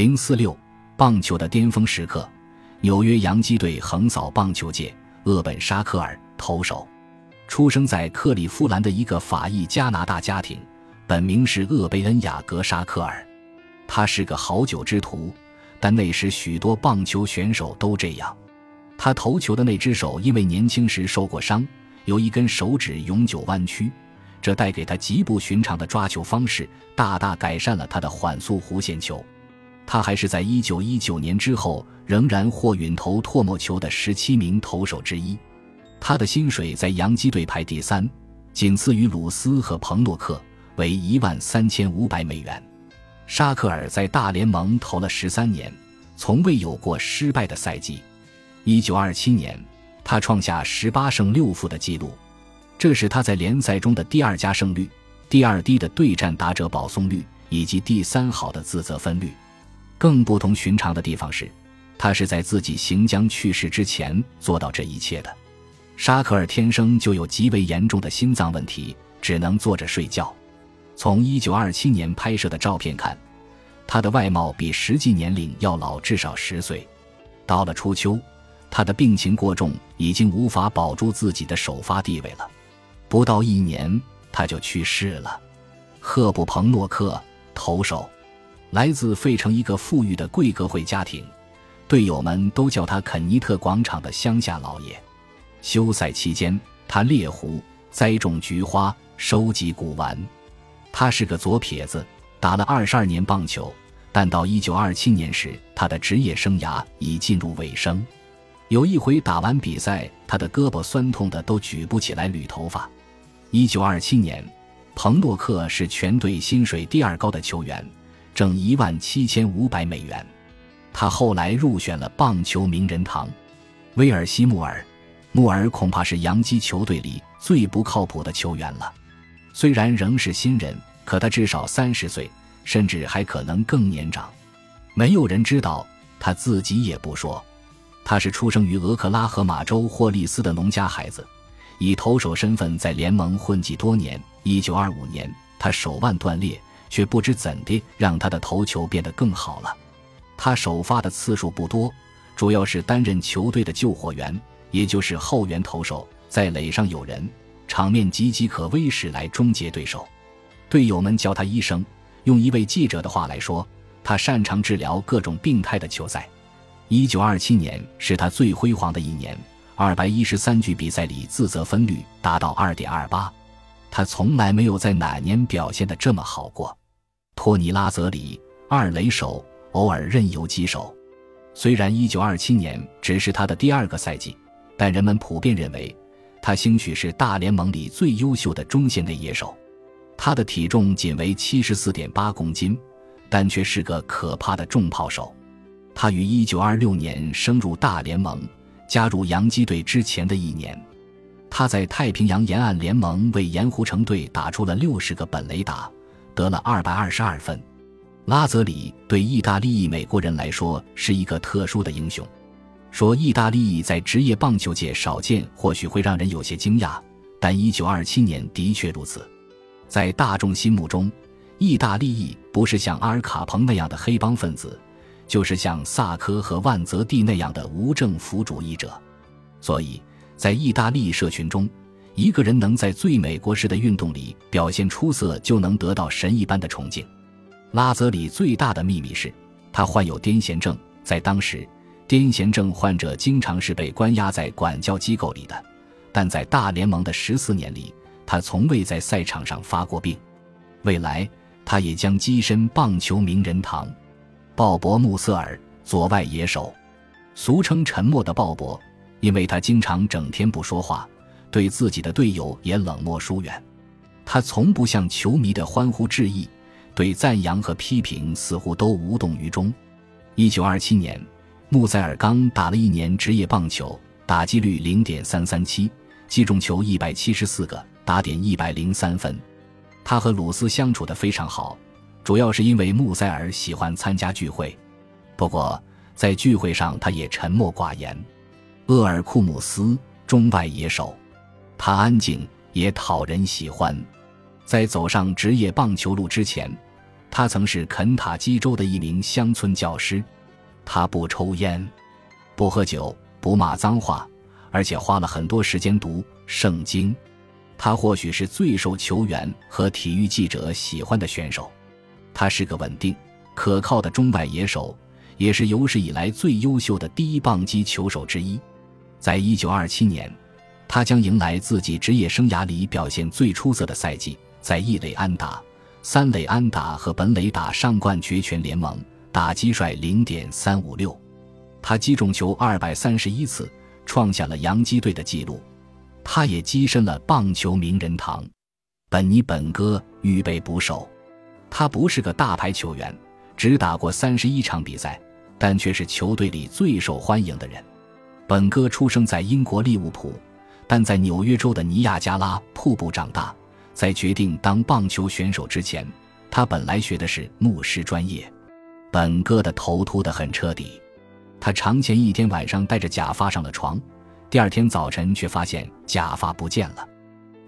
零四六棒球的巅峰时刻，纽约洋基队横扫棒球界。厄本·沙克尔，投手，出生在克利夫兰的一个法裔加拿大家庭，本名是厄贝恩·雅格·沙克尔。他是个好酒之徒，但那时许多棒球选手都这样。他投球的那只手因为年轻时受过伤，有一根手指永久弯曲，这带给他极不寻常的抓球方式，大大改善了他的缓速弧线球。他还是在一九一九年之后仍然获允投唾沫球的十七名投手之一。他的薪水在洋基队排第三，仅次于鲁斯和彭洛克，为一万三千五百美元。沙克尔在大联盟投了十三年，从未有过失败的赛季。一九二七年，他创下十八胜六负的纪录，这是他在联赛中的第二佳胜率、第二低的对战打者保送率以及第三好的自责分率。更不同寻常的地方是，他是在自己行将去世之前做到这一切的。沙克尔天生就有极为严重的心脏问题，只能坐着睡觉。从1927年拍摄的照片看，他的外貌比实际年龄要老至少十岁。到了初秋，他的病情过重，已经无法保住自己的首发地位了。不到一年，他就去世了。赫布彭诺克，投手。来自费城一个富裕的贵格会家庭，队友们都叫他肯尼特广场的乡下老爷。休赛期间，他猎狐、栽种菊花、收集古玩。他是个左撇子，打了二十二年棒球，但到一九二七年时，他的职业生涯已进入尾声。有一回打完比赛，他的胳膊酸痛的都举不起来捋头发。一九二七年，彭洛克是全队薪水第二高的球员。挣一万七千五百美元，他后来入选了棒球名人堂。威尔西·穆尔，穆尔恐怕是洋基球队里最不靠谱的球员了。虽然仍是新人，可他至少三十岁，甚至还可能更年长。没有人知道，他自己也不说。他是出生于俄克拉荷马州霍利斯的农家孩子，以投手身份在联盟混迹多年。一九二五年，他手腕断裂。却不知怎的让他的投球变得更好了。他首发的次数不多，主要是担任球队的救火员，也就是后援投手，在垒上有人，场面岌岌可危时来终结对手。队友们叫他医生。用一位记者的话来说，他擅长治疗各种病态的球赛。一九二七年是他最辉煌的一年，二百一十三局比赛里自责分率达到二点二八，他从来没有在哪年表现的这么好过。托尼·拉泽里，二垒手，偶尔任游击手。虽然1927年只是他的第二个赛季，但人们普遍认为，他兴许是大联盟里最优秀的中线内野手。他的体重仅为74.8公斤，但却是个可怕的重炮手。他于1926年升入大联盟，加入洋基队之前的一年，他在太平洋沿岸联盟为盐湖城队打出了60个本垒打。得了二百二十二分，拉泽里对意大利裔美国人来说是一个特殊的英雄。说意大利裔在职业棒球界少见，或许会让人有些惊讶，但一九二七年的确如此。在大众心目中，意大利裔不是像阿尔卡彭那样的黑帮分子，就是像萨科和万泽蒂那样的无政府主义者。所以在意大利社群中，一个人能在最美国式的运动里表现出色，就能得到神一般的崇敬。拉泽里最大的秘密是，他患有癫痫症。在当时，癫痫症患者经常是被关押在管教机构里的。但在大联盟的十四年里，他从未在赛场上发过病。未来，他也将跻身棒球名人堂。鲍勃·穆瑟尔，左外野手，俗称“沉默的鲍勃”，因为他经常整天不说话。对自己的队友也冷漠疏远，他从不向球迷的欢呼致意，对赞扬和批评似乎都无动于衷。一九二七年，穆塞尔刚打了一年职业棒球，打击率零点三三七，击中球一百七十四个，打点一百零三分。他和鲁斯相处的非常好，主要是因为穆塞尔喜欢参加聚会，不过在聚会上他也沉默寡言。厄尔库姆斯，中外野手。他安静也讨人喜欢，在走上职业棒球路之前，他曾是肯塔基州的一名乡村教师。他不抽烟，不喝酒，不骂脏话，而且花了很多时间读圣经。他或许是最受球员和体育记者喜欢的选手。他是个稳定、可靠的中外野手，也是有史以来最优秀的第一棒击球手之一。在一九二七年，他将迎来自己职业生涯里表现最出色的赛季，在一垒安打、三垒安打和本垒打上冠绝全联盟，打击率零点三五六。他击中球二百三十一次，创下了洋基队的纪录。他也跻身了棒球名人堂。本尼本戈预备捕手。他不是个大牌球员，只打过三十一场比赛，但却是球队里最受欢迎的人。本戈出生在英国利物浦，但在纽约州的尼亚加拉瀑布长大。在决定当棒球选手之前，他本来学的是牧师专业。本哥的头秃得很彻底，他常前一天晚上带着假发上了床，第二天早晨却发现假发不见了。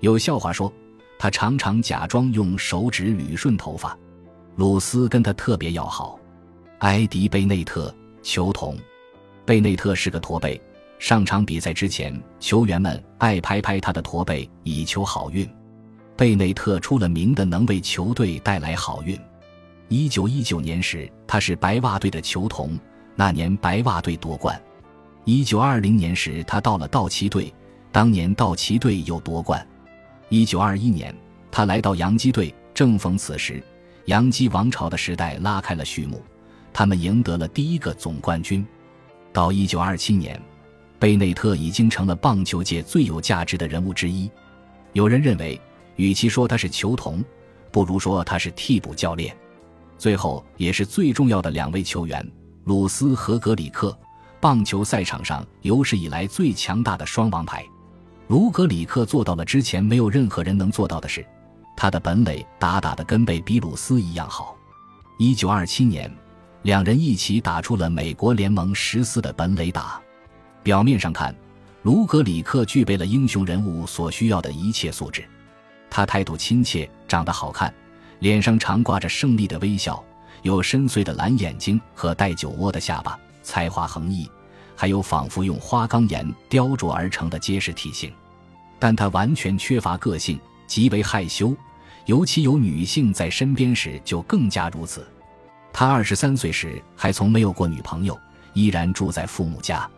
有笑话说。他常常假装用手指捋顺头发。鲁斯跟他特别要好。埃迪·贝内特，球童。贝内特是个驼背。上场比赛之前，球员们爱拍拍他的驼背，以求好运。贝内特出了名的能为球队带来好运。一九一九年时，他是白袜队的球童，那年白袜队夺冠。一九二零年时，他到了道奇队，当年道奇队又夺冠。一九二一年，他来到洋基队，正逢此时，洋基王朝的时代拉开了序幕，他们赢得了第一个总冠军。到一九二七年，贝内特已经成了棒球界最有价值的人物之一。有人认为，与其说他是球童，不如说他是替补教练。最后也是最重要的两位球员，鲁斯和格里克，棒球赛场上有史以来最强大的双王牌。卢格里克做到了之前没有任何人能做到的事，他的本垒打打的跟贝比鲁斯一样好。一九二七年，两人一起打出了美国联盟十四的本垒打。表面上看，卢格里克具备了英雄人物所需要的一切素质。他态度亲切，长得好看，脸上常挂着胜利的微笑，有深邃的蓝眼睛和带酒窝的下巴，才华横溢，还有仿佛用花岗岩雕琢而成的结实体型。但他完全缺乏个性，极为害羞，尤其有女性在身边时就更加如此。他二十三岁时还从没有过女朋友，依然住在父母家。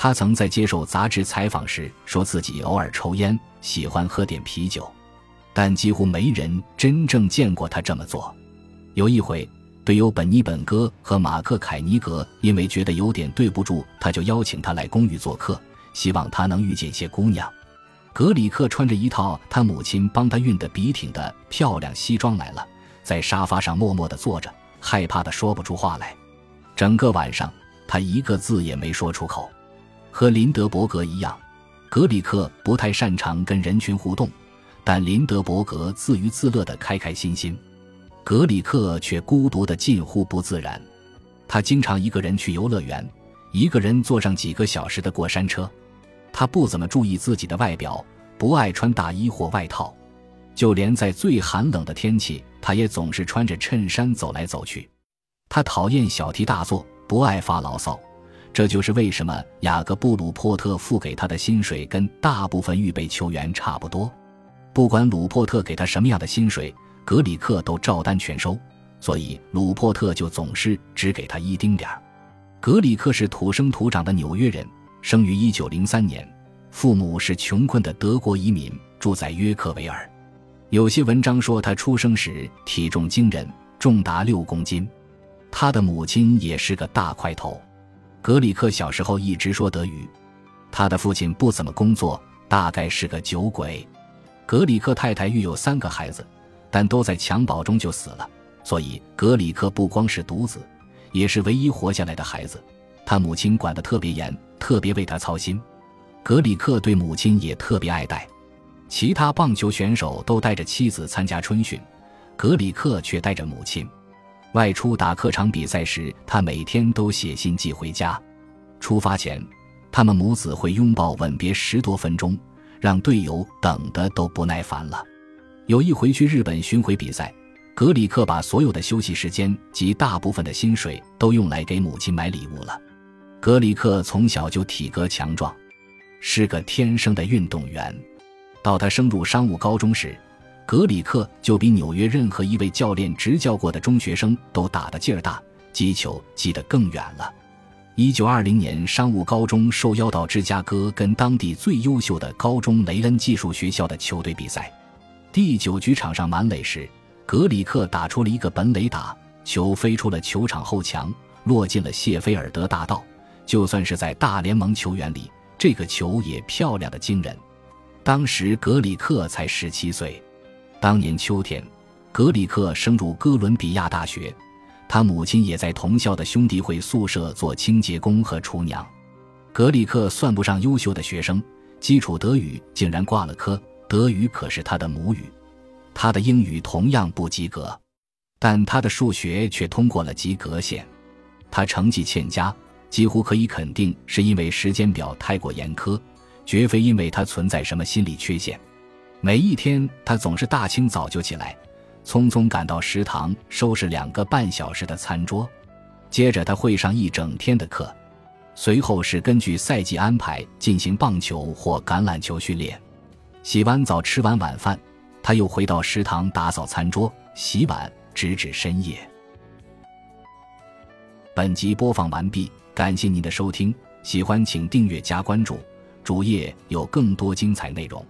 他曾在接受杂志采访时说自己偶尔抽烟，喜欢喝点啤酒，但几乎没人真正见过他这么做。有一回，队友本尼本戈和马克凯尼格因为觉得有点对不住，他就邀请他来公寓做客，希望他能遇见些姑娘。格里克穿着一套他母亲帮他熨得笔挺的漂亮西装来了，在沙发上默默地坐着，害怕的说不出话来。整个晚上，他一个字也没说出口。和林德伯格一样，格里克不太擅长跟人群互动，但林德伯格自娱自乐的开开心心，格里克却孤独的近乎不自然。他经常一个人去游乐园，一个人坐上几个小时的过山车。他不怎么注意自己的外表，不爱穿大衣或外套，就连在最寒冷的天气，他也总是穿着衬衫走来走去。他讨厌小题大做，不爱发牢骚，这就是为什么雅各布鲁珀特付给他的薪水跟大部分预备球员差不多。不管鲁珀特给他什么样的薪水，格里克都照单全收，所以鲁珀特就总是只给他一丁点儿。格里克是土生土长的纽约人。生于一九零三年，父母是穷困的德国移民，住在约克维尔。有些文章说他出生时体重惊人，重达六公斤。他的母亲也是个大块头。格里克小时候一直说德语。他的父亲不怎么工作，大概是个酒鬼。格里克太太育有三个孩子，但都在襁褓中就死了，所以格里克不光是独子，也是唯一活下来的孩子。他母亲管得特别严。特别为他操心，格里克对母亲也特别爱戴。其他棒球选手都带着妻子参加春训，格里克却带着母亲。外出打客场比赛时，他每天都写信寄回家。出发前，他们母子会拥抱吻别十多分钟，让队友等的都不耐烦了。有一回去日本巡回比赛，格里克把所有的休息时间及大部分的薪水都用来给母亲买礼物了。格里克从小就体格强壮，是个天生的运动员。到他升入商务高中时，格里克就比纽约任何一位教练执教过的中学生都打得劲儿大，击球击得更远了。一九二零年，商务高中受邀到芝加哥跟当地最优秀的高中雷恩技术学校的球队比赛。第九局场上满垒时。格里克打出了一个本垒打，球飞出了球场后墙，落进了谢菲尔德大道。就算是在大联盟球员里，这个球也漂亮的惊人。当时格里克才十七岁。当年秋天，格里克升入哥伦比亚大学，他母亲也在同校的兄弟会宿舍做清洁工和厨娘。格里克算不上优秀的学生，基础德语竟然挂了科，德语可是他的母语。他的英语同样不及格，但他的数学却通过了及格线。他成绩欠佳，几乎可以肯定是因为时间表太过严苛，绝非因为他存在什么心理缺陷。每一天，他总是大清早就起来，匆匆赶到食堂收拾两个半小时的餐桌，接着他会上一整天的课，随后是根据赛季安排进行棒球或橄榄球训练。洗完澡，吃完晚饭。他又回到食堂打扫餐桌、洗碗，直至深夜。本集播放完毕，感谢您的收听，喜欢请订阅加关注，主页有更多精彩内容。